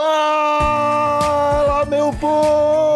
Fala, meu povo!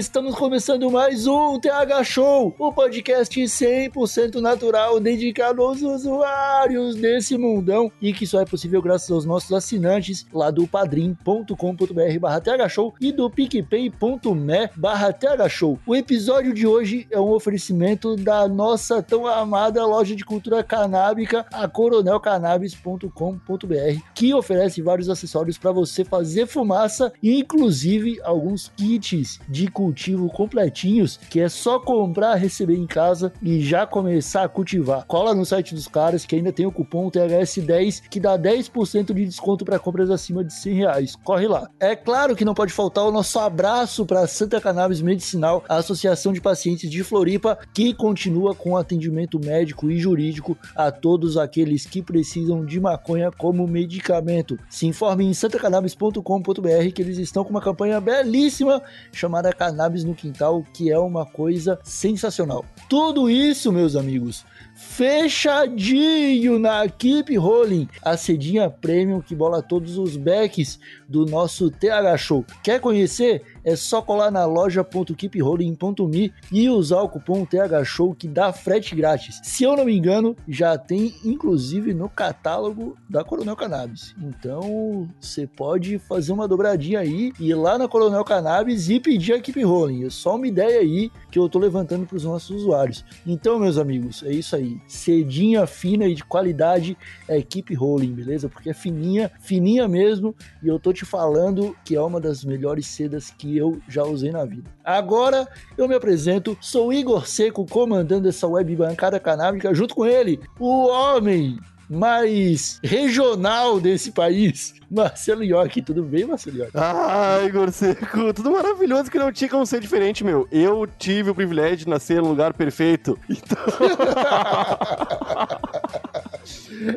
Estamos começando mais um TH Show, o podcast 100% natural dedicado aos usuários desse mundão e que só é possível graças aos nossos assinantes lá do padrim.com.br barra thshow e do picpay.me barra thshow. O episódio de hoje é um oferecimento da nossa tão amada loja de cultura canábica, a coronelcannabis.com.br, que oferece vários acessórios para você fazer fumaça, inclusive alguns kits de cultivo completinhos, que é só comprar, receber em casa e já começar a cultivar. Cola no site dos caras que ainda tem o cupom THS10 que dá 10% de desconto para compras acima de 100 reais. Corre lá. É claro que não pode faltar o nosso abraço para Santa Cannabis Medicinal, a Associação de Pacientes de Floripa, que continua com atendimento médico e jurídico a todos aqueles que precisam de maconha como medicamento. Se informe em santacannabis.com.br que eles estão com uma campanha belíssima chamada Cannabis no Quintal, que é uma coisa sensacional. Tudo isso, meus amigos, fechadinho na Keep Rolling, a cedinha premium que bola todos os backs do nosso TH Show. Quer conhecer? É só colar na loja.keeprolling.me e usar o cupom TH Show que dá frete grátis. Se eu não me engano, já tem inclusive no catálogo da Coronel Cannabis. Então, você pode fazer uma dobradinha aí, ir lá na Coronel Cannabis e pedir a Keep Rolling. É só uma ideia aí que eu tô levantando para os nossos usuários. Então, meus amigos, é isso aí. Cedinha fina e de qualidade é Keep Rolling, beleza? Porque é fininha, fininha mesmo, e eu tô te falando que é uma das melhores sedas que eu já usei na vida. Agora eu me apresento, sou Igor Seco, comandando essa web bancada canábica, junto com ele, o homem mais regional desse país, Marcelo York. Tudo bem, Marcelo York? Ah, Igor Seco, tudo maravilhoso que não tinha como ser diferente, meu. Eu tive o privilégio de nascer num lugar perfeito. Então.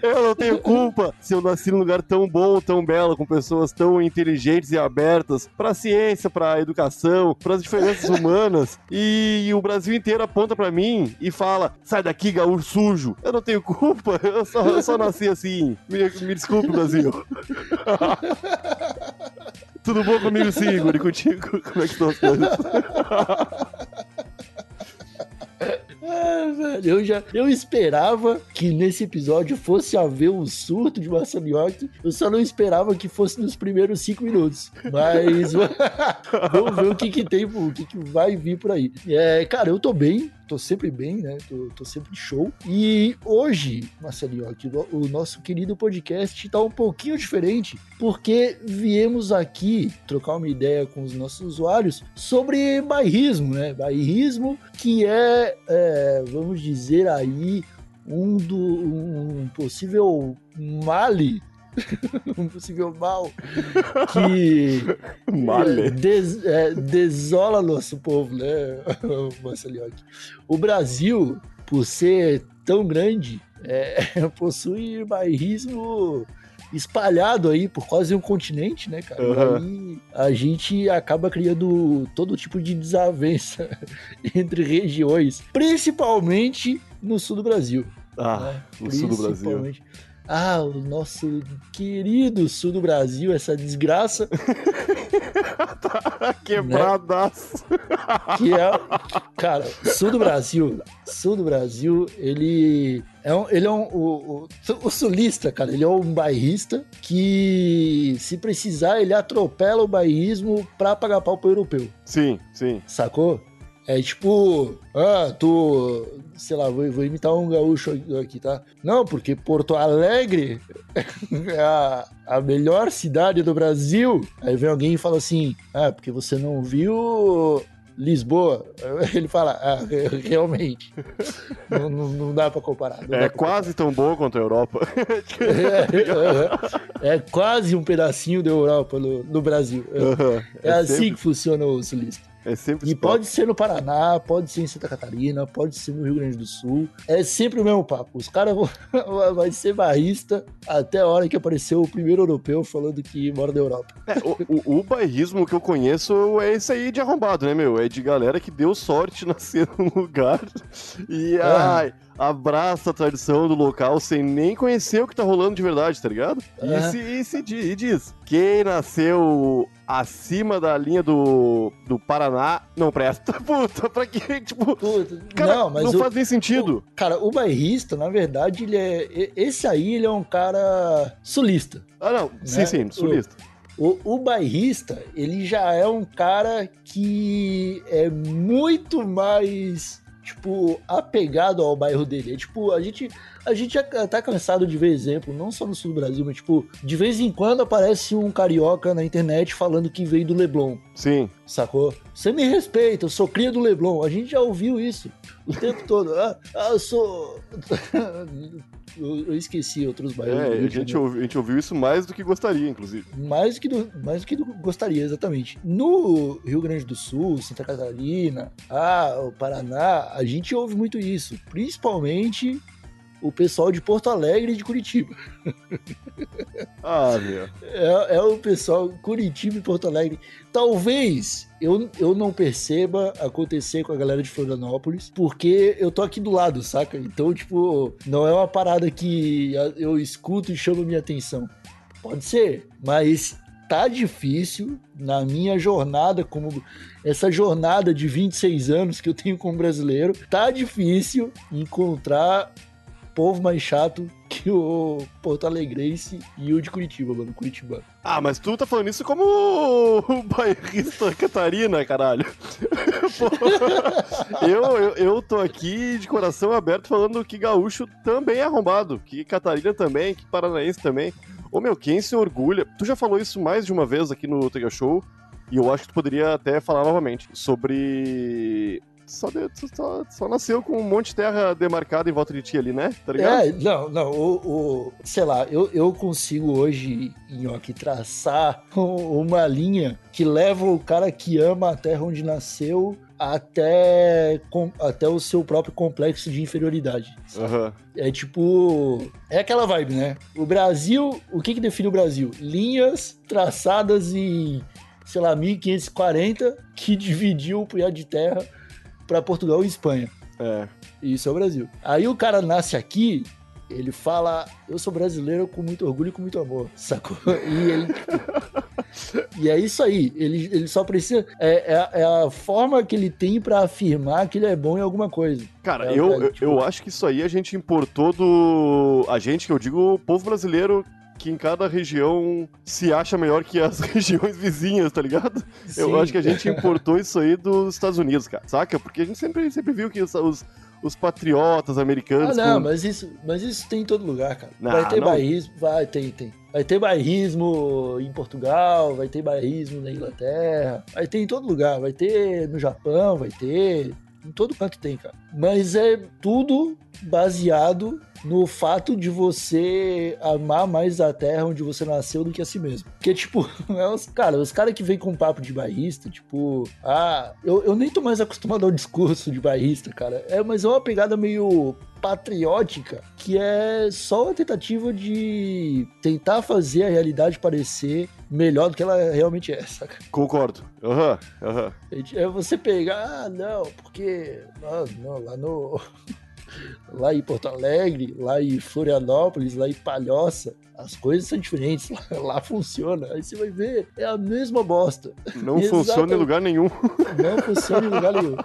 Eu não tenho culpa se eu nasci num lugar tão bom, tão belo, com pessoas tão inteligentes e abertas pra ciência, pra educação, pras diferenças humanas. E o Brasil inteiro aponta pra mim e fala: sai daqui, gaúcho sujo. Eu não tenho culpa, eu só, eu só nasci assim. Me, me desculpe, Brasil. Tudo bom comigo, sim? E contigo? Como é que estão as coisas? Velho, eu já eu esperava que nesse episódio fosse haver um surto de Marcelo York. Eu só não esperava que fosse nos primeiros cinco minutos. Mas vamos ver o que, que tem, o que, que vai vir por aí. É, cara, eu tô bem, tô sempre bem, né? Tô, tô sempre show. E hoje, Marcelo York, o, o nosso querido podcast tá um pouquinho diferente, porque viemos aqui trocar uma ideia com os nossos usuários sobre bairrismo, né? Bairrismo que é, é vamos dizer aí, um, do, um possível male um possível mal que Male. des- é, desola nosso povo, né, Marcelo O Brasil, por ser tão grande, é, possui bairrismo espalhado aí por quase um continente, né, cara? Uhum. E a gente acaba criando todo tipo de desavença entre regiões, principalmente no sul do Brasil. Ah, né? o sul do Brasil. Ah, o nosso querido sul do Brasil, essa desgraça Quebradaço. que é, cara, sul do Brasil, sul do Brasil, ele é um, ele é um, o, o, o sulista, cara, ele é um bairrista que, se precisar, ele atropela o bairrismo pra pagar pau pro europeu, Sim, sim. sacou? É tipo, ah, tu, sei lá, vou, vou imitar um gaúcho aqui, tá? Não, porque Porto Alegre é a, a melhor cidade do Brasil. Aí vem alguém e fala assim, ah, porque você não viu Lisboa, ele fala, ah, realmente, não, não, não dá pra comparar. não dá É pra quase tão boa quanto a Europa. É, é quase um pedacinho da Europa no, no Brasil. É, assim sempre- que funciona o sulista. É sempre E pode ser no Paraná, pode ser em Santa Catarina, pode ser no Rio Grande do Sul. É sempre o mesmo papo. Os caras vão vai ser barrista até a hora que apareceu o primeiro europeu falando que mora na Europa. É, o, o, o bairrismo que eu conheço é esse aí de arrombado, né, meu? É de galera que deu sorte nascer num lugar e Ah. ai, abraça a tradição do local sem nem conhecer o que tá rolando de verdade, tá ligado? E, Ah. se, e, se e diz: quem nasceu acima da linha do, do Paraná não presta. Puta, pra quê? Tipo, Puta, cara, não, não, mas o, faz nem sentido. cara, o bairrista, na verdade, ele é e- esse aí ele é um cara sulista. Ah, não, sim, Né? sim, sulista. O, o bairrista, ele já é um cara que é muito mais, tipo, apegado ao bairro dele. É tipo, a gente, a gente já tá cansado de ver exemplo, não só no sul do Brasil, mas, tipo, de vez em quando aparece um carioca na internet falando que veio do Leblon, Sim. sacou? Você me respeita, eu sou cria do Leblon. A gente já ouviu isso o tempo todo. Ah, ah, eu sou... eu, eu esqueci outros bairros. É, a gente, ouviu, a gente ouviu isso mais do que gostaria, inclusive. Mais do que do, mais do que do, gostaria, exatamente. No Rio Grande do Sul, Santa Catarina, ah, o Paraná, a gente ouve muito isso. Principalmente o pessoal de Porto Alegre e de Curitiba. Ah, meu. É, é o pessoal Curitiba e Porto Alegre. Talvez eu, eu não perceba acontecer com a galera de Florianópolis, porque eu tô aqui do lado, saca? Então, tipo, não é uma parada que eu escuto e chama minha atenção. Pode ser, mas tá difícil na minha jornada como essa jornada de 26 anos que eu tenho como brasileiro, tá difícil encontrar povo mais chato que o Porto Alegrense e o de Curitiba, mano, Curitibano. Ah, mas tu tá falando isso como o bairrista Catarina, caralho. Eu, eu, eu tô aqui de coração aberto falando que gaúcho também é arrombado, que Catarina também, que paranaense também. Ô meu, quem se orgulha... Tu já falou isso mais de uma vez aqui no Tega Show, e eu acho que tu poderia até falar novamente, sobre... Só, só, só nasceu com um monte de terra demarcada em volta de ti ali, né? Tá ligado? É, não, não, o, o- sei lá, eu, eu consigo hoje, Nhoque, traçar um- uma linha que leva o cara que ama a terra onde nasceu até, com- até o seu próprio complexo de inferioridade. Aham. É tipo. É aquela vibe, né? O Brasil. O que, que define o Brasil? Linhas traçadas em, sei lá, 1540 que dividiu o punhado de terra para Portugal e Espanha. É. Isso é o Brasil. Aí o cara nasce aqui, ele fala: Eu sou brasileiro com muito orgulho e com muito amor, sacou? E ele. e é isso aí. Ele, ele só precisa. É, é- é a forma que ele tem pra afirmar que ele é bom em alguma coisa. Cara, eu, é, eu- tipo- eu acho que isso aí a gente importou do. A gente, que eu digo, o povo brasileiro que em cada região se acha melhor que as regiões vizinhas, tá ligado? Eu Sim. acho que a gente importou isso aí dos Estados Unidos, cara, saca? Porque a gente sempre, sempre viu que os, os, os patriotas Ah, americanos. não, com- mas isso, mas isso tem em todo lugar, cara. Não, vai ter não. bairrismo, vai, tem, tem. Vai ter bairrismo em Portugal, vai ter bairrismo na Inglaterra, vai ter em todo lugar, vai ter no Japão, vai ter. Em todo canto tem, cara. Mas é tudo baseado no fato de você amar mais a terra onde você nasceu do que a si mesmo. Porque, tipo, é os, cara, os caras que vêm com papo de bairrista, tipo, ah, eu, eu nem tô mais acostumado ao discurso de bairrista, cara. É, mas é uma pegada meio patriótica, que é só uma tentativa de tentar fazer a realidade parecer melhor do que ela realmente é, saca? Concordo. Aham, aham. É você pegar, ah, não, porque ah, não, lá no. Lá em Porto Alegre, lá em Florianópolis, lá em Palhoça, as coisas são diferentes. Lá, lá funciona. Aí você vai ver, é a mesma bosta. Não Exatamente. funciona em lugar nenhum. Não funciona em lugar nenhum.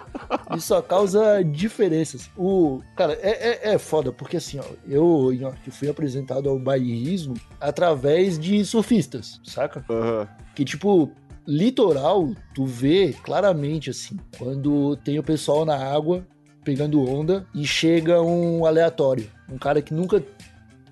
Isso só causa diferenças. O, cara, é, é, é foda, porque assim, ó, eu que fui apresentado ao bairrismo através de surfistas, saca? Aham. Que, tipo, litoral, tu vê claramente, assim, quando tem o pessoal na água pegando onda e chega um aleatório. Um cara que nunca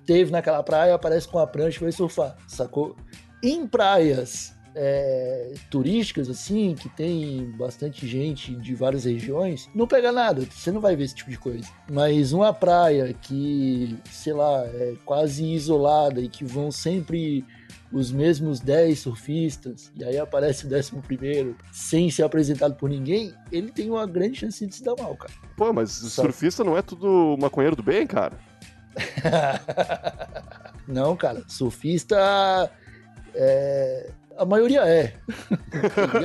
teve naquela praia, aparece com a prancha e vai surfar, sacou? Em praias é, turísticas, assim, que tem bastante gente de várias regiões, não pega nada, você não vai ver esse tipo de coisa. Mas uma praia que, sei lá, é quase isolada e que vão sempre os mesmos 10 surfistas, e aí aparece o décimo primeiro, sem ser apresentado por ninguém, ele tem uma grande chance de se dar mal, cara. Pô, mas surfista não é tudo maconheiro do bem, cara? não, cara, surfista. É... A maioria é.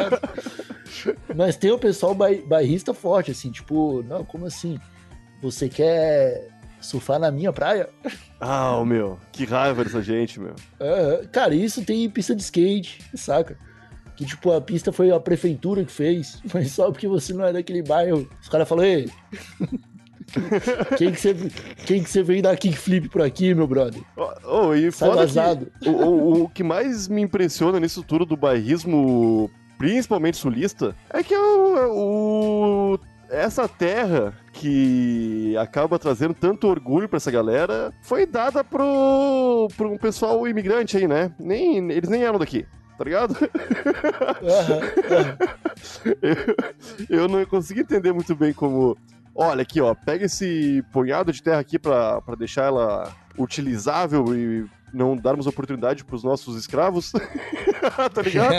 Mas tem o pessoal bairrista forte, assim, tipo, não, como assim? Você quer surfar na minha praia? Ah, meu, que raiva dessa gente, meu. É, cara, isso tem pista de skate, saca? Que, tipo, a pista foi a prefeitura que fez, mas só porque você não é daquele bairro. Os caras falaram, ei, quem que você quem que você veio dar kickflip por aqui, meu brother? Oh, oh e Sai vazado. Que, o, o, o, que mais me impressiona nisso tudo do bairrismo, principalmente sulista, é que o, o essa terra que acaba trazendo tanto orgulho para essa galera foi dada pro, pro um pessoal imigrante aí, né? Nem, eles nem eram daqui tá ligado? Uhum, uhum. Eu, eu, não consegui entender muito bem como olha aqui, ó, pega esse punhado de terra aqui para deixar ela utilizável e não darmos oportunidade para os nossos escravos, tá ligado?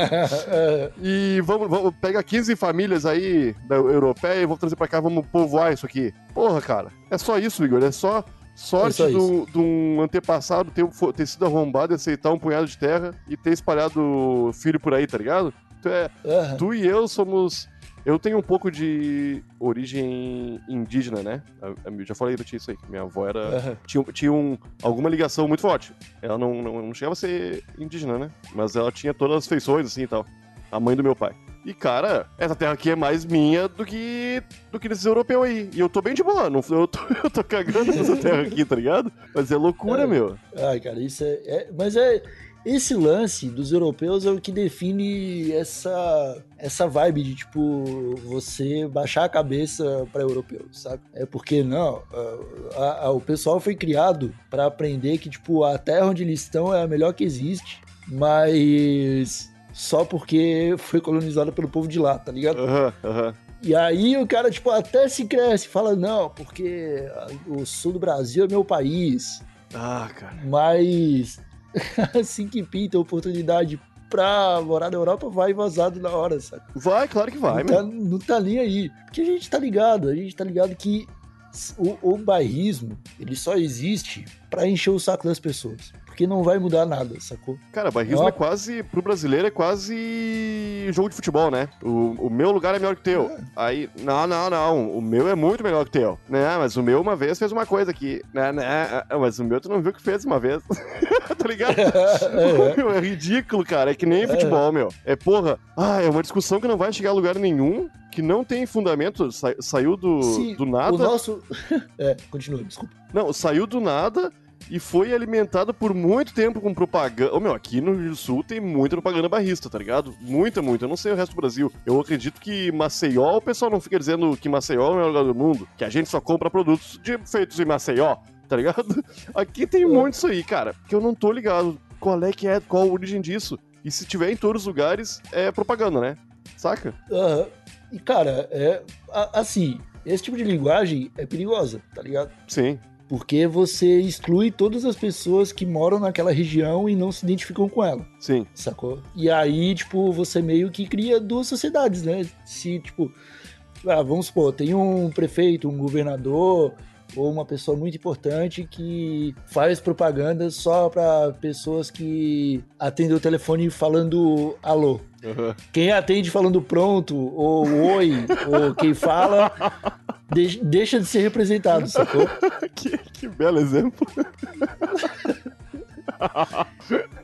e vamos, vamos pega 15 famílias aí da europeia e vamos trazer para cá, vamos povoar isso aqui. Porra, cara, é só isso, Igor, é só sorte é de um antepassado ter, ter sido arrombado e aceitar um punhado de terra e ter espalhado filho por aí, tá ligado? Tu, é, uhum. tu e eu somos eu tenho um pouco de origem indígena, né? Eu já falei pra ti isso aí, que minha avó era. Uhum. Tinha, tinha um, alguma ligação muito forte. Ela não, não, não chegava a ser indígena, né? Mas ela tinha todas as feições, assim e tal. A mãe do meu pai. E, cara, essa terra aqui é mais minha do que do que desses europeus aí. E eu tô bem de boa, não, eu, tô, eu tô cagando nessa terra aqui, tá ligado? Mas é loucura, é. meu. Ai, cara, isso é, é. Mas é. Esse lance dos europeus é o que define essa essa vibe de tipo você baixar a cabeça para europeu, sabe? É porque não, a, a, o pessoal foi criado para aprender que tipo a terra onde eles estão é a melhor que existe, mas só porque foi colonizada pelo povo de lá, tá ligado? Aham, uhum, aham. Uhum. E aí o cara, tipo, até se cresce, fala, não, porque o sul do Brasil é meu país. Ah, cara. Mas assim que pinta a oportunidade pra morar na Europa, vai vazado na hora, sabe? Vai, claro que vai, não tá, não tá nem aí. Porque a gente tá ligado, a gente tá ligado que o, o bairrismo, ele só existe para encher o saco das pessoas porque não vai mudar nada, sacou? Cara, barrismo é quase, pro brasileiro, é quase jogo de futebol, né? O, o meu lugar é melhor que o teu. É. Aí, não, não, não, o meu é muito melhor que o teu. Né, mas o meu uma vez fez uma coisa aqui. Né, né, é, mas o meu tu não viu que fez uma vez. tá ligado? É, é. é ridículo, cara. É que nem futebol, meu. É porra, ah, é uma discussão que não vai chegar a lugar nenhum que não tem fundamento, sa saiu do, Sim, do nada. O nosso. é, continua, desculpa. Não, saiu do nada e foi alimentado por muito tempo com propaganda. Ô, oh, meu, aqui no Rio do Sul tem muita propaganda barrista, tá ligado? Muita, muita. Eu não sei o resto do Brasil. Eu acredito que Maceió, o pessoal não fica dizendo que Maceió é o melhor lugar do mundo, que a gente só compra produtos de, feitos em Maceió, tá ligado? Aqui tem muito isso aí, cara, que eu não tô ligado. Qual é que é, qual a origem disso? E se tiver em todos os lugares, é propaganda, né? Saca? Uhum. E, cara, é assim, esse tipo de linguagem é perigosa, tá ligado? Sim. Porque você exclui todas as pessoas que moram naquela região e não se identificam com ela. Sim. Sacou? E aí, tipo, você meio que cria duas sociedades, né? Se, tipo, ah, vamos supor, tem um prefeito, um governador ou uma pessoa muito importante que faz propaganda só para pessoas que atendem o telefone falando alô. Uhum. Quem atende falando pronto, ou oi, ou quem fala, deixa de ser representado, sacou? que, que belo exemplo.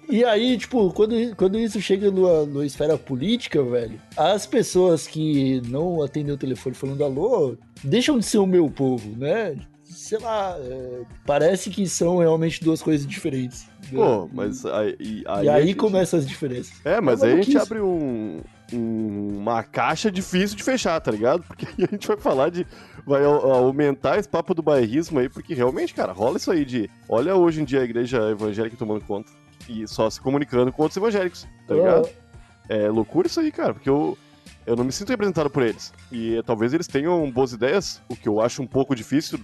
e aí, tipo, quando, quando isso chega numa, numa esfera política, velho, as pessoas que não atendem o telefone falando alô, deixam de ser o meu povo, né? sei lá, é, parece que são realmente duas coisas diferentes. Né? Pô, mas aí. aí e aí gente... começam as diferenças. É, mas é aí a gente abre um, um, uma caixa difícil de fechar, tá ligado? Porque aí a gente vai falar de. Vai aumentar esse papo do bairrismo aí, porque realmente, cara, rola isso aí de. Olha hoje em dia a igreja evangélica tomando conta e só se comunicando com outros evangélicos, tá ligado? É loucura isso aí, cara, porque eu, eu não me sinto representado por eles. E talvez eles tenham boas ideias, o que eu acho um pouco difícil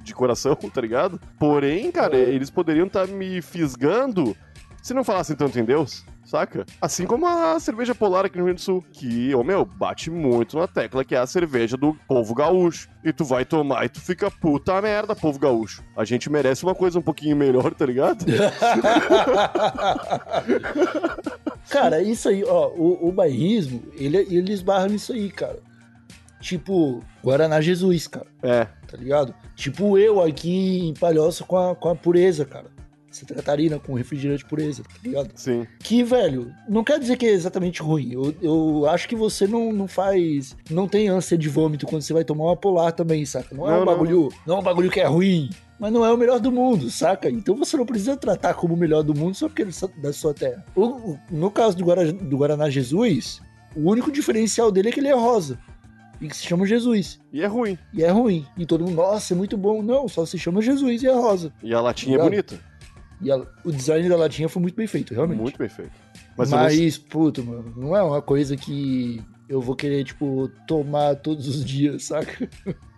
de coração, tá ligado? Porém, cara, É. eles poderiam estar me fisgando se não falassem tanto em Deus, saca? Assim como a cerveja polar aqui no Rio Grande do Sul, que, ô meu, bate muito na tecla que é a cerveja do povo gaúcho. E tu vai tomar e tu fica puta merda, povo gaúcho. A gente merece uma coisa um pouquinho melhor, tá ligado? Cara, isso aí, ó, o, o bairrismo, ele, ele esbarra nisso aí, cara. Tipo, Guaraná Jesus, cara, É, tá ligado? Tipo eu aqui em Palhoça com a, com a pureza, cara. Santa Catarina com refrigerante pureza, tá ligado? sim. Que, velho, não quer dizer que é exatamente ruim. Eu, eu acho que você não, não faz. Não tem ânsia de vômito quando você vai tomar uma polar também, saca? Não é Não, um não. bagulho. Não é um bagulho que é ruim. Mas não é o melhor do mundo, saca? Então você não precisa tratar como o melhor do mundo só porque ele é da sua terra. O- o- no caso do, Guara- do Guaraná Jesus, o único diferencial dele é que ele é rosa. E que se chama Jesus. E é ruim. E é ruim. E todo mundo, nossa, é muito bom. Não, só se chama Jesus e é rosa. E a latinha é Obrigado. bonita. E a- o design da latinha foi muito bem feito, realmente. Muito bem feito. Mas, Mas, não- puto, mano, não é uma coisa que eu vou querer, tipo, tomar todos os dias, saca?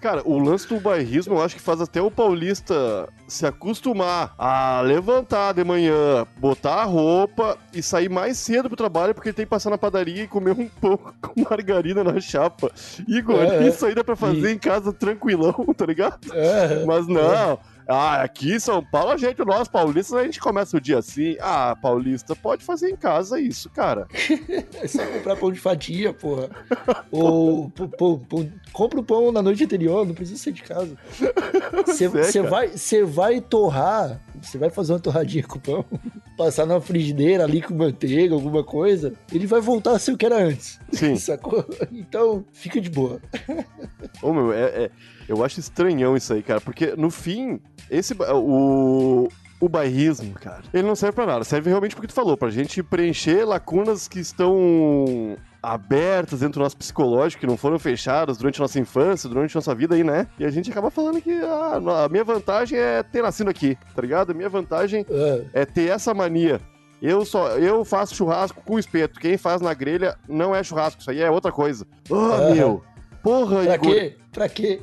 Cara, o lance do bairrismo eu acho que faz até o paulista se acostumar a levantar de manhã, botar a roupa e sair mais cedo pro trabalho porque ele tem que passar na padaria e comer um pão com margarina na chapa. Igor, É, é. isso aí dá pra fazer em casa tranquilão, tá ligado? É, Mas não. Ah, aqui em São Paulo, a gente, nós paulistas, a gente começa o dia assim. Ah, paulista, pode fazer em casa isso, cara. é só comprar pão de fatia, porra. Ou pô, pô, pô, compra o pão na noite anterior, não precisa ser de casa. Você vai, vai torrar, você vai fazer uma torradinha com o pão, passar na frigideira ali com manteiga, alguma coisa, ele vai voltar a ser o que era antes. Sim. Sacou? Então, fica de boa. Ô, meu, é, é- eu acho estranhão isso aí, cara, porque no fim, esse o o bairrismo, cara, ele não serve pra nada, serve realmente porque tu falou, pra gente preencher lacunas que estão abertas dentro do nosso psicológico, que não foram fechadas durante a nossa infância, durante a nossa vida aí, né? E a gente acaba falando que ah, a minha vantagem é ter nascido aqui, tá ligado? A minha vantagem É, é ter essa mania. Eu só, eu faço churrasco com espeto. Quem faz na grelha não é churrasco, isso aí é outra coisa. Ah, Aham. meu. Porra, pra Igor. quê? Pra quê?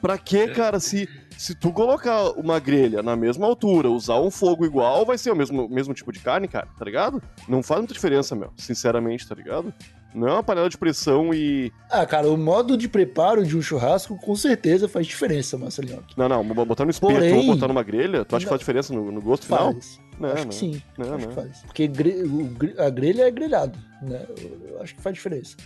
Pra quê, cara? Se, se tu colocar uma grelha na mesma altura, usar um fogo igual, vai ser o mesmo, mesmo tipo de carne, cara, tá ligado? Não faz muita diferença, meu. Sinceramente, tá ligado? Não é uma panela de pressão e. Ah, cara, o modo de preparo de um churrasco com certeza faz diferença, Marcelinho. Não, não, botar no espeto Porém- ou botar numa grelha, tu acha que faz diferença no, no gosto final? Faz. Não, acho não. que sim. Não, acho que faz. Porque a grelha é grelhado, né? Eu, acho que faz diferença.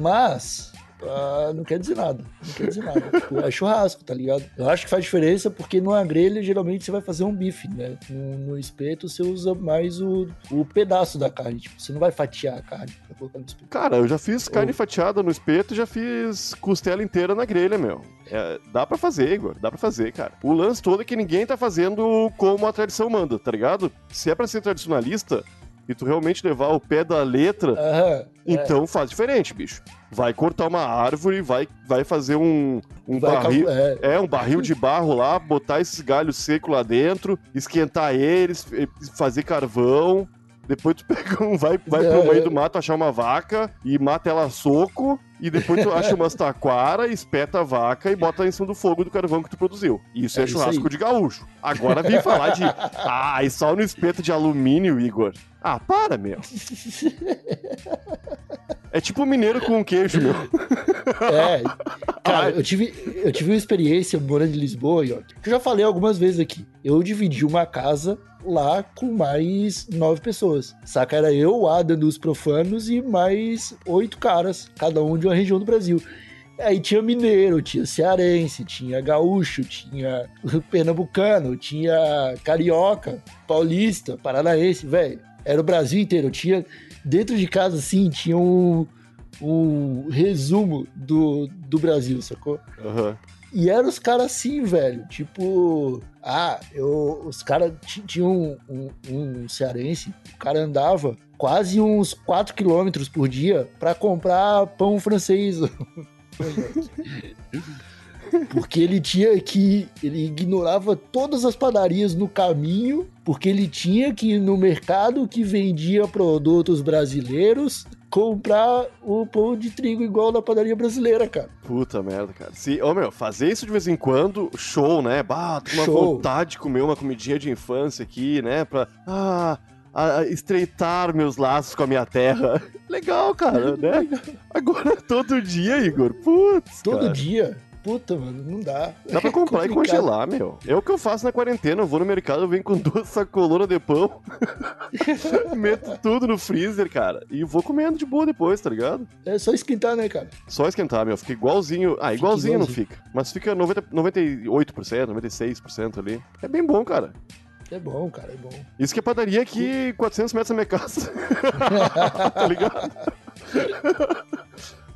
Mas. Ah, não quer dizer nada. Não quer dizer nada. tipo, é churrasco, tá ligado? Eu acho que faz diferença porque numa grelha, geralmente, você vai fazer um bife, né? No, no espeto, você usa mais o, o pedaço da carne. Tipo, você não vai fatiar a carne pra colocar no espeto. Cara, eu já fiz carne fatiada no espeto e já fiz costela inteira na grelha, meu. É, dá pra fazer, Igor, dá pra fazer, cara. O lance todo é que ninguém tá fazendo como a tradição manda, tá ligado? Se é pra ser tradicionalista e tu realmente levar o pé da letra, Aham. então faz diferente, bicho. Vai cortar uma árvore, vai, vai fazer um, um vai barril. é, É, um barril de barro lá, botar esses galhos secos lá dentro, esquentar eles, fazer carvão. Depois tu pega um, vai, vai pro É. meio do mato achar uma vaca e mata ela a soco. E depois tu acha umas taquara, espeta a vaca e bota em cima do fogo do carvão que tu produziu. Isso é, É isso churrasco aí. de gaúcho. Agora vem falar de. Ah, e só no espeto de alumínio, Igor. Ah, para, meu. É tipo mineiro com queijo, meu. É, cara, eu tive, eu tive uma experiência morando em Lisboa, York, que eu já falei algumas vezes aqui. Eu dividi uma casa lá com mais nove pessoas. Saca? Era eu, o Adam dos profanos e mais oito caras, cada um de uma região do Brasil. Aí tinha mineiro, tinha cearense, tinha gaúcho, tinha pernambucano, tinha carioca, paulista, paranaense, velho. Era o Brasil inteiro. Tinha dentro de casa assim, tinha um um resumo do, do Brasil, sacou? Aham. E eram os caras assim, velho. Tipo, ah, eu, os caras ti- tinham um, um, um cearense, o cara andava quase uns 4 quilômetros por dia pra comprar pão francês. Porque ele tinha que. Ele ignorava todas as padarias no caminho, porque ele tinha que ir no mercado que vendia produtos brasileiros comprar o pão de trigo igual na padaria brasileira, cara. Puta merda, cara. Se, ô meu, fazer isso de vez em quando, show, né? Bah, tô com uma Show. vontade de comer uma comidinha de infância aqui, né? Pra ah, a estreitar meus laços com a minha terra. Legal, cara, né? Agora todo dia, Igor. Putz, Todo cara. dia. Puta, mano, não dá. Dá pra É comprar e complicado. congelar, meu. É o que eu faço na quarentena. Eu vou no mercado, eu venho com duas sacolonas de pão, meto tudo no freezer, cara, e vou comendo de boa depois, tá ligado? É só esquentar, né, cara? Só esquentar, meu. Fica igualzinho. Ah, Fica igualzinho não igualzinho. fica. Mas fica 90, 98%, 96% ali. É bem bom, cara. É bom, cara, é bom. Isso que é padaria aqui 400 metros da minha casa. tá ligado?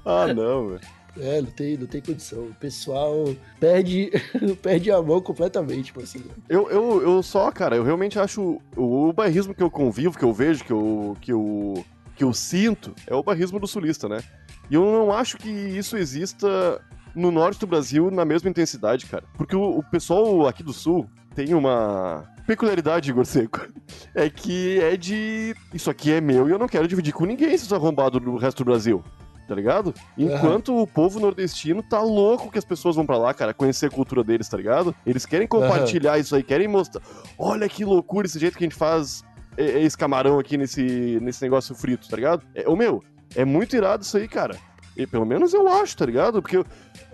ah, não, velho. É, não tem, não tem condição. O pessoal perde, perde a mão completamente, tipo assim. Eu, eu, eu só, cara, eu realmente acho. O, o bairrismo que eu convivo, que eu vejo, que eu, que eu, que eu sinto, é o bairrismo do sulista, né? E eu não acho que isso exista no norte do Brasil na mesma intensidade, cara. Porque o, o pessoal aqui do sul tem uma peculiaridade, Igor Seco. É que é de. Isso aqui é meu e eu não quero dividir com ninguém esses arrombados do resto do Brasil. Tá ligado? Enquanto o povo nordestino tá louco que as pessoas vão pra lá, cara, conhecer a cultura deles, tá ligado? Eles querem compartilhar isso aí, querem mostrar. Olha que loucura esse jeito que a gente faz esse camarão aqui nesse, nesse negócio frito, tá ligado? É, ô meu, é muito irado isso aí, cara. E pelo menos eu acho, tá ligado? Porque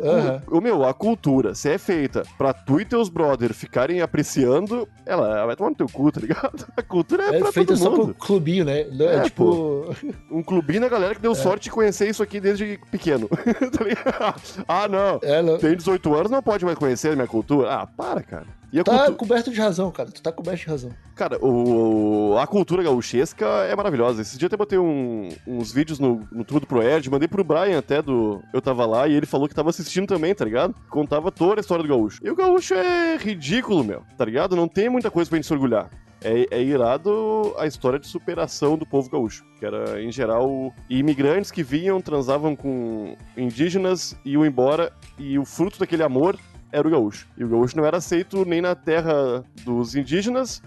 Aham. o, o meu, a cultura, se é feita pra tu e teus brother ficarem apreciando, ela, vai tomar no teu cu, tá ligado? A cultura é, É pra feita todo só mundo. pro clubinho, né? Não É, É, tipo. Um clubinho da galera que É. deu sorte de conhecer isso aqui desde pequeno. Tá ligado? ah, não. É, não- Tem 18 anos, não pode mais conhecer a minha cultura. Ah, para, cara. Tá cultura. coberto de razão, cara. Tu tá coberto de razão. Cara, o, a cultura gauchesca é maravilhosa. Esse dia eu até botei um- uns vídeos no, no Tudo Pro Erd, mandei pro Brian até do. Eu tava lá e ele falou que tava assistindo também, tá ligado? Contava toda a história do gaúcho. E o gaúcho é ridículo, meu, tá ligado? Não tem muita coisa pra gente se orgulhar. É, é irado a história de superação do povo gaúcho, que era, em geral, imigrantes que vinham, transavam com indígenas, iam embora, e o fruto daquele amor era o gaúcho. E o gaúcho não era aceito nem na terra dos indígenas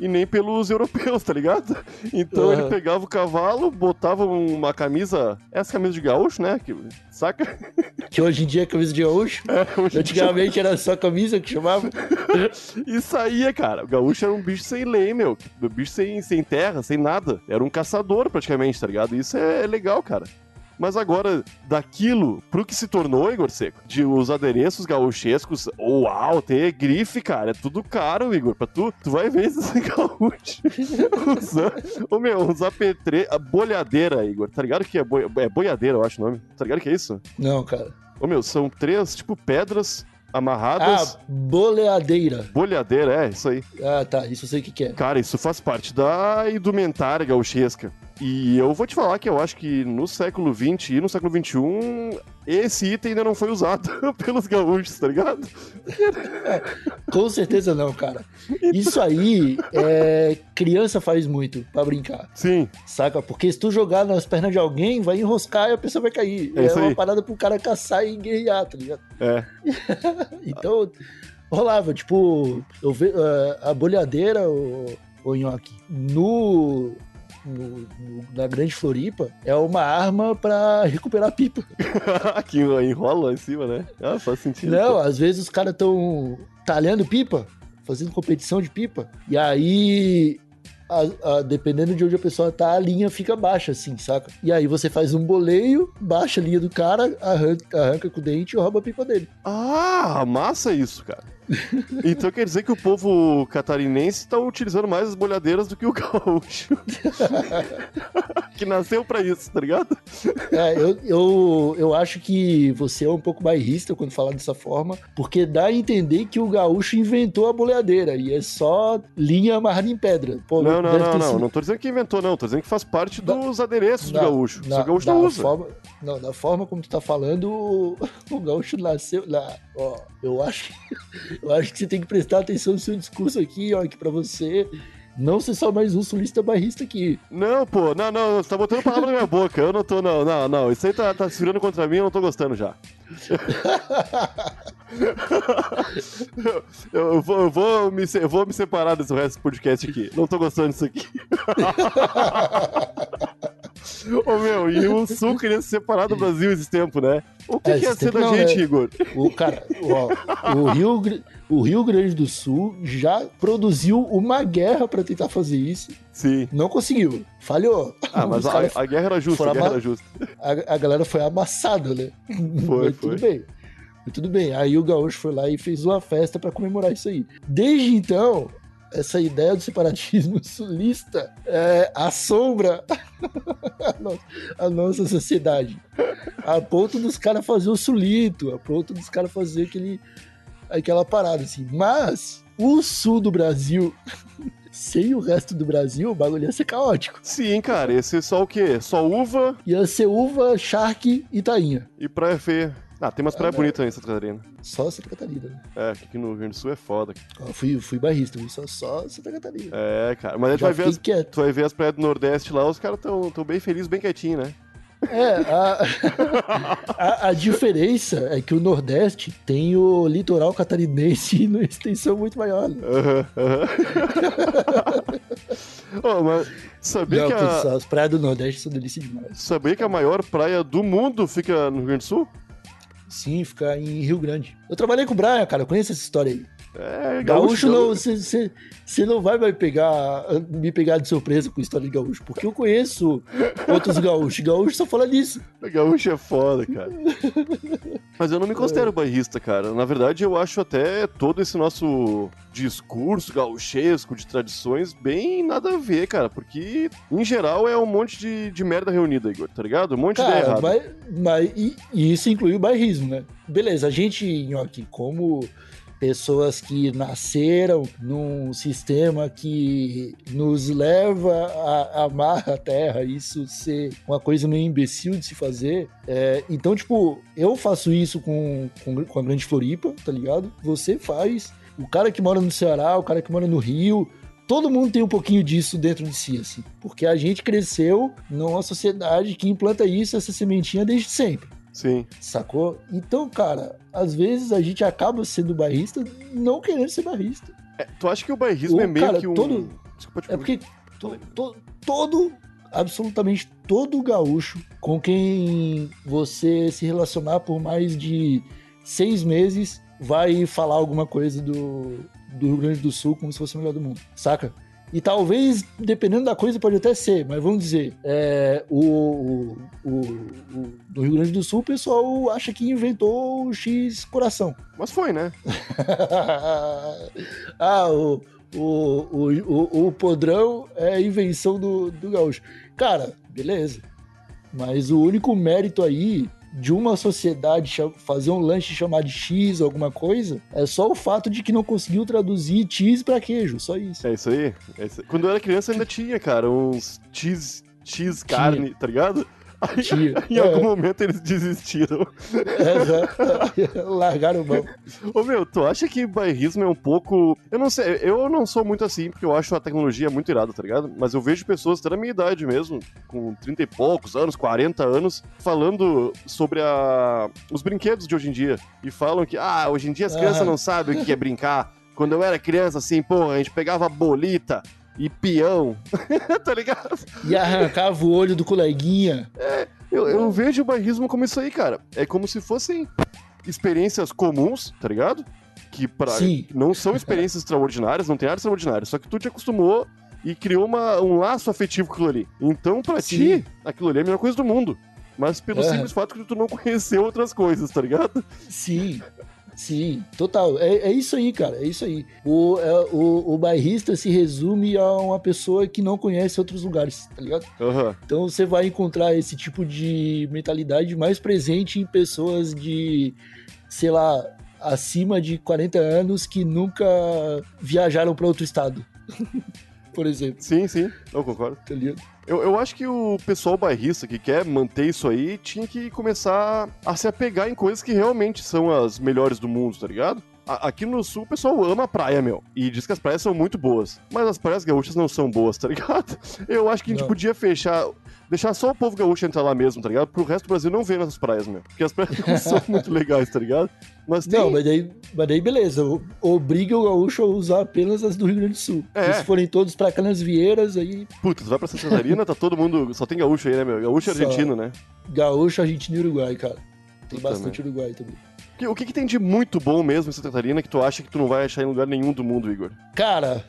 e nem pelos europeus, tá ligado? Então ele Aham. pegava o cavalo, botava uma camisa, essa camisa de gaúcho, né? Que, saca? Que hoje em dia é camisa de gaúcho. Hoje em dia- Antigamente era só camisa que chamava. E saía, cara. O gaúcho era um bicho sem lei, meu. Um bicho sem, sem terra, sem nada. Era um caçador, praticamente, tá ligado? Isso é, é legal, cara. Mas agora, daquilo pro que se tornou, Igor Seco, de os adereços gauchescos, uau, ter grife, cara, é tudo caro, Igor. Pra tu, tu vai ver esses gaúchos usando, ô meu, uns AP3, a bolhadeira, Igor, tá ligado que é, boi, é boiadeira, eu acho o nome. Tá ligado que é isso? Não, cara. Ô meu, são três, tipo, pedras amarradas, Ah, boleadeira. bolhadeira, é, isso aí. Ah, tá. Isso eu sei o que, que é. Cara, isso faz parte da indumentária gauchesca. E eu vou te falar que eu acho que no século XX e no século XXI, esse item ainda não foi usado pelos gaúchos, tá ligado? Com certeza não, cara. Isso aí, é, criança faz muito pra brincar, Sim, saca? Porque se tu jogar nas pernas de alguém, vai enroscar e a pessoa vai cair. É É, uma aí. parada pro cara caçar e guerrear, tá ligado? é. Então, rolava, tipo, eu ve, eh, a bolhadeira, o, o nhoque, no, no- no- na Grande Floripa, é uma arma pra recuperar pipa. que enrola lá em cima, né? Ah, faz sentido. Não, pô. às vezes os caras tão talhando pipa, fazendo competição de pipa, e aí. a- a- dependendo de onde a pessoa tá, a linha fica baixa, assim, saca? E aí você faz um boleio, baixa a linha do cara, arranca, arranca com o dente e rouba a pipa dele. Ah, massa isso, cara. Então quer dizer que o povo catarinense tá utilizando mais as bolhadeiras do que o gaúcho. que nasceu pra isso, tá ligado? É, eu, eu, eu acho que você é um pouco bairrista quando fala dessa forma, porque dá a entender que o gaúcho inventou a boleadeira e é só linha amarrada em pedra. Pô, Não, não, não, não. sido- Não tô dizendo que inventou, não. Tô dizendo que faz parte dos adereços do na- gaúcho. Na- o gaúcho da não usa. Forma, não, da forma como tu tá falando, o, o gaúcho nasceu lá. Ó, eu acho, que- eu acho que você tem que prestar atenção no seu discurso aqui, ó, que pra você não ser só mais um sulista bairrista aqui. Não, pô, não, não, você tá botando palavra na minha boca. Eu não tô, não, não, não. Isso aí tá, tá se virando contra mim, eu não tô gostando já. eu, eu vou, eu, vou me, eu vou me separar desse resto do podcast aqui. Não tô gostando disso aqui. Ô meu, e o Sul queria se separar do Brasil esse tempo, né? O que, É, que ia ser da não, gente, né? Igor? O cara, ó, o Rio, o Rio Grande do Sul já produziu uma guerra pra tentar fazer isso. Sim. Não conseguiu. Falhou. Ah, mas a, a guerra era justa, a guerra ama- era justa. a, a galera foi amassada, né? Foi, Mas tudo foi. bem. Mas tudo bem. Aí o Gaúcho foi lá e fez uma festa pra comemorar isso aí. Desde então, essa ideia do separatismo sulista é, assombra a, no- a nossa sociedade. A ponto dos caras fazer o sulito, a ponto dos caras fazer aquele, aquela parada assim. Mas o sul do Brasil, sem o resto do Brasil, o bagulho ia ser caótico. Sim, cara, ia ser só o quê? Só uva Ia ser uva, charque e tainha. e praia feia. Ah, tem umas praias bonitas aí em Santa Catarina. Só Santa Catarina. né? É, aqui no Rio Grande do Sul é foda. Fui, fui barrista, fui só, só Santa Catarina. É, cara. Mas aí tu vai, ver as, quieto. tu vai ver as praias do Nordeste lá, os caras tão, tão bem felizes, bem quietinhos, né? É, a, a, a diferença é que o Nordeste tem o litoral catarinense numa extensão muito maior. né? Aham, aham. Ô, mas sabia, Não, que a, as praias do Nordeste são delícia demais. sabia que a maior praia do mundo fica no Rio Grande do Sul? Sim, fica em Rio Grande. Eu trabalhei com o Brian, cara, eu conheço essa história aí. É, Gaúcho, não, gaúcho. você não vai me pegar, me pegar de surpresa com história de gaúcho, porque eu conheço outros gaúchos. Gaúcho só fala disso. Gaúcho é foda, cara. Mas eu não me considero bairrista, cara. Na verdade, eu acho até todo esse nosso discurso gauchesco de tradições bem nada a ver, cara. Porque, em geral, é um monte de, de merda reunida, Igor, tá ligado? Um monte de Cara, errada. mas, mas e, e isso inclui o bairrismo, né? Beleza, a gente, Nhoque, como pessoas que nasceram num sistema que nos leva a amar a terra, isso ser uma coisa meio imbecil de se fazer. É, então, tipo, eu faço isso com, com, com a Grande Floripa, tá ligado? Você faz. O cara que mora no Ceará, o cara que mora no Rio, todo mundo tem um pouquinho disso dentro de si, assim. Porque a gente cresceu numa sociedade que implanta isso, essa sementinha desde sempre. Sim. Sacou? Então, cara, às vezes a gente acaba sendo barrista não querendo ser barrista. É, tu acha que o bairrismo O é meio cara, que um. todo- Desculpa te É porque to- to- todo, absolutamente todo gaúcho com quem você se relacionar por mais de seis meses vai falar alguma coisa do, do Rio Grande do Sul como se fosse o melhor do mundo, saca? E talvez, dependendo da coisa, pode até ser, mas vamos dizer, é, o, o, o, no Rio Grande do Sul o pessoal acha que inventou o X coração. Mas foi, né? ah, o, o, o, o, podrão é a invenção do, do gaúcho. Cara, beleza. Mas o único mérito aí de uma sociedade fazer um lanche chamado de X, alguma coisa, é só o fato de que não conseguiu traduzir cheese pra queijo, só isso. É isso aí. É isso aí. Quando eu era criança ainda tinha, cara, uns cheese, cheese carne, tá ligado? Tinha. em algum momento eles desistiram. É, largaram mão. Ô meu, tu acha que bairrismo é um pouco. Eu não sei, eu não sou muito assim, porque eu acho a tecnologia muito irada, tá ligado? Mas eu vejo pessoas até da minha idade mesmo, com 30 e poucos anos, 40 anos, falando sobre a... os brinquedos de hoje em dia. E falam que, ah, hoje em dia as crianças não sabem o que é brincar. Quando eu era criança, assim, pô, a gente pegava bolita e peão, tá ligado? E arrancava o olho do coleguinha. Eu, eu vejo o bairrismo como isso aí, cara. É como se fossem experiências comuns, tá ligado? Que pra, Sim. não são experiências extraordinárias, não tem nada extraordinário. Só que tu te acostumou e criou uma, um laço afetivo com aquilo ali. Então, pra Sim. ti, aquilo ali é a melhor coisa do mundo. Mas pelo É. simples fato que tu não conheceu outras coisas, tá ligado? Sim, sim, total. É, é isso aí, cara, é isso aí. O, é, o, o bairrista se resume a uma pessoa que não conhece outros lugares, tá ligado? Aham. Então você vai encontrar esse tipo de mentalidade mais presente em pessoas de, sei lá, acima de 40 anos que nunca viajaram para outro estado. Por exemplo, Sim, sim, eu concordo. tá ligado? Eu, eu acho que o pessoal bairrista que quer manter isso aí tinha que começar a se apegar em coisas que realmente são as melhores do mundo, tá ligado? aqui no sul o pessoal ama a praia, meu. E diz que as praias são muito boas. Mas as praias gaúchas não são boas, tá ligado? Eu acho que a gente Não. podia fechar. Deixar só o povo gaúcho entrar lá mesmo, tá ligado? Pro resto do Brasil não ver nossas praias, meu. Porque as praias não são muito legais, tá ligado? Mas tem. Não, mas daí, mas daí beleza. Obriga o gaúcho a usar apenas as do Rio Grande do Sul. É. Se forem todos pra Canasvieiras, aí Puta, tu vai pra Santa Catarina, tá todo mundo. Só tem gaúcho aí, né, meu? Gaúcho e argentino, né? gaúcho, Argentina e Uruguai, cara. Tem Puta bastante Uruguai também. O que, que tem de muito bom mesmo em Santa Catarina que tu acha que tu não vai achar em lugar nenhum do mundo, Igor? Cara,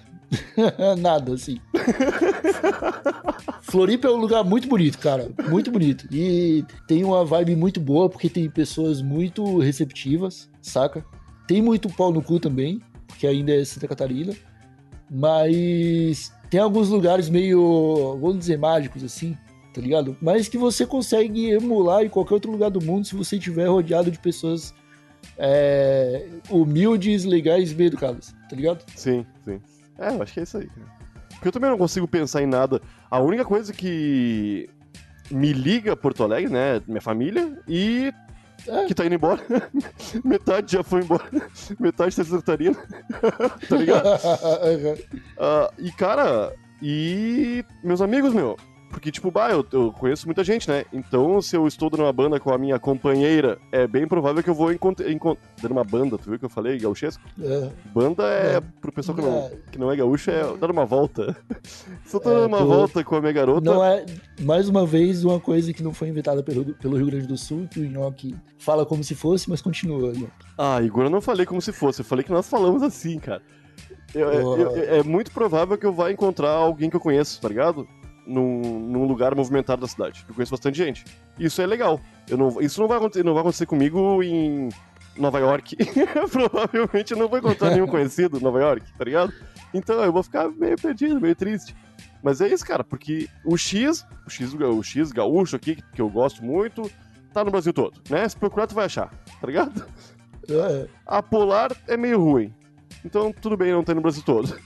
nada assim. Floripa é um lugar muito bonito, cara. Muito bonito. E tem uma vibe muito boa, porque tem pessoas muito receptivas, saca? Tem muito pau no cu também, porque ainda é Santa Catarina. Mas tem alguns lugares meio, vamos dizer, mágicos, assim, tá ligado? Mas que você consegue emular em qualquer outro lugar do mundo se você estiver rodeado de pessoas é, humildes, legais e bem educadas, tá ligado? Sim, sim. É, eu acho que é isso aí, cara. Porque eu também não consigo pensar em nada. A única coisa que me liga a Porto Alegre, né? Minha família e. É. Que tá indo embora. Metade já foi embora. Metade tá em Santa Catarina. tá ligado? Ah, e, cara, e meus amigos, meu. Porque, tipo, bah, eu, eu conheço muita gente, né? Então, se eu estou dando uma banda com a minha companheira, é bem provável que eu vou encontrar. Dando uma banda, tu viu que eu falei, gauchesco? É, Banda é, É. pro pessoal que não, É. que não é gaúcho, é dar uma volta. Se eu tô É, dando uma volta com a minha garota. não é, mais uma vez, uma coisa que não foi inventada pelo, pelo Rio Grande do Sul, que o Nhoque fala como se fosse, mas continua. Nhoque. Ah, Igor, eu não falei como se fosse, eu falei que nós falamos assim, cara. Eu- Porra. eu- é muito provável que eu vá encontrar alguém que eu conheço, tá ligado? Num, num lugar movimentado da cidade. Eu conheço bastante gente. Isso é legal. Eu não, isso não vai, acontecer, não vai acontecer comigo em Nova York. Provavelmente eu não vou encontrar nenhum conhecido em Nova York, tá ligado? Então eu vou ficar meio perdido, meio triste. Mas é isso, cara, porque o X, o X, o X gaúcho aqui, que eu gosto muito, tá no Brasil todo, né? Se procurar, tu vai achar, tá ligado? É, A Polar é meio ruim. Então, tudo bem não ter no Brasil todo.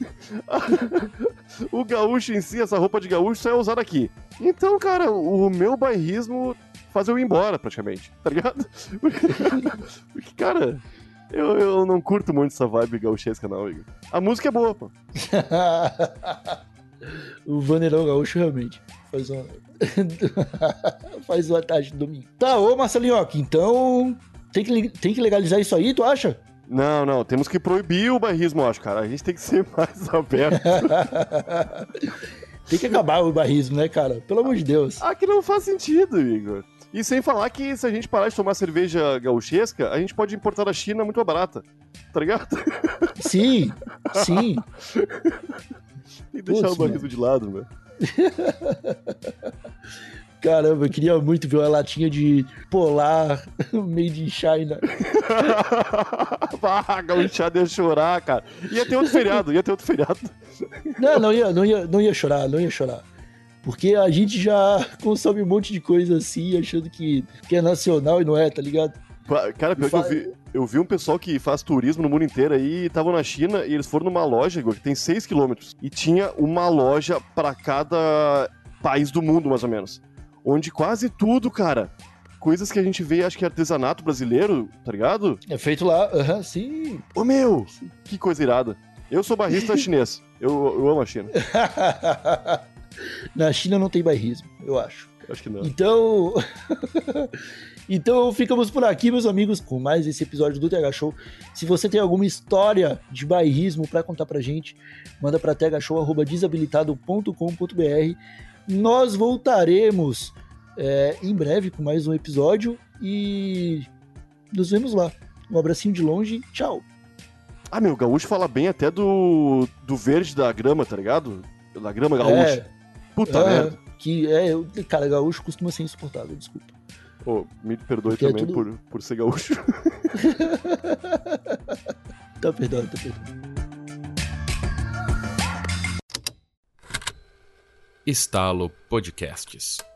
o gaúcho em si, essa roupa de gaúcho, só é usada aqui. Então, cara, o meu bairrismo faz eu ir embora, praticamente. Tá ligado? Porque, cara, eu, eu não curto muito essa vibe gauchesca, não, Igor. A música é boa, pô. o Vaneirão Gaúcho realmente faz uma. faz uma tarde de domingo. Tá, ô Marcelinhoque, então tem que, tem que legalizar isso aí, tu acha? Não, não, temos que proibir o bairrismo, eu acho, cara. A gente tem que ser mais aberto. tem que acabar o barrismo, né, cara? Pelo amor de Deus. Ah, que não faz sentido, Igor. E sem falar que se a gente parar de tomar cerveja gauchesca, a gente pode importar da China muito barata. Tá ligado? Sim, sim. E deixar o barrismo de lado, meu. Caramba, eu queria muito ver uma latinha de polar made in China. ah, gauchada ia chorar, cara. Ia ter outro feriado, ia ter outro feriado. Não, não ia, não ia, não ia chorar, não ia chorar. Porque a gente já consome um monte de coisa assim, achando que, que é nacional e não é, tá ligado? Cara, pior que eu vi, eu vi um pessoal que faz turismo no mundo inteiro aí, e estavam na China e eles foram numa loja, Igor, que tem 6 quilômetros. E tinha uma loja pra cada país do mundo, mais ou menos. Onde quase tudo, cara, coisas que a gente vê, acho que é artesanato brasileiro, tá ligado? É feito lá, aham, sim. Ô meu, que coisa irada. Eu sou barrista chinês. Eu, eu amo a China. Na China não tem bairrismo, eu acho. Acho que não. Então. então ficamos por aqui, meus amigos, com mais esse episódio do TH Show. Se você tem alguma história de bairrismo pra contar pra gente, manda pra thshow.desabilitado.com.br. Nós voltaremos é, em breve com mais um episódio e nos vemos lá. Um abracinho de longe, tchau. Ah, meu, o gaúcho fala bem até do, do verde da grama, tá ligado? Da grama gaúcha. Puta é, merda. que é, cara, gaúcho costuma ser insuportável, desculpa. Ô, me perdoe Porque é também tudo- por, por ser gaúcho. Tá perdoado, tá perdoado. Estalo Podcasts.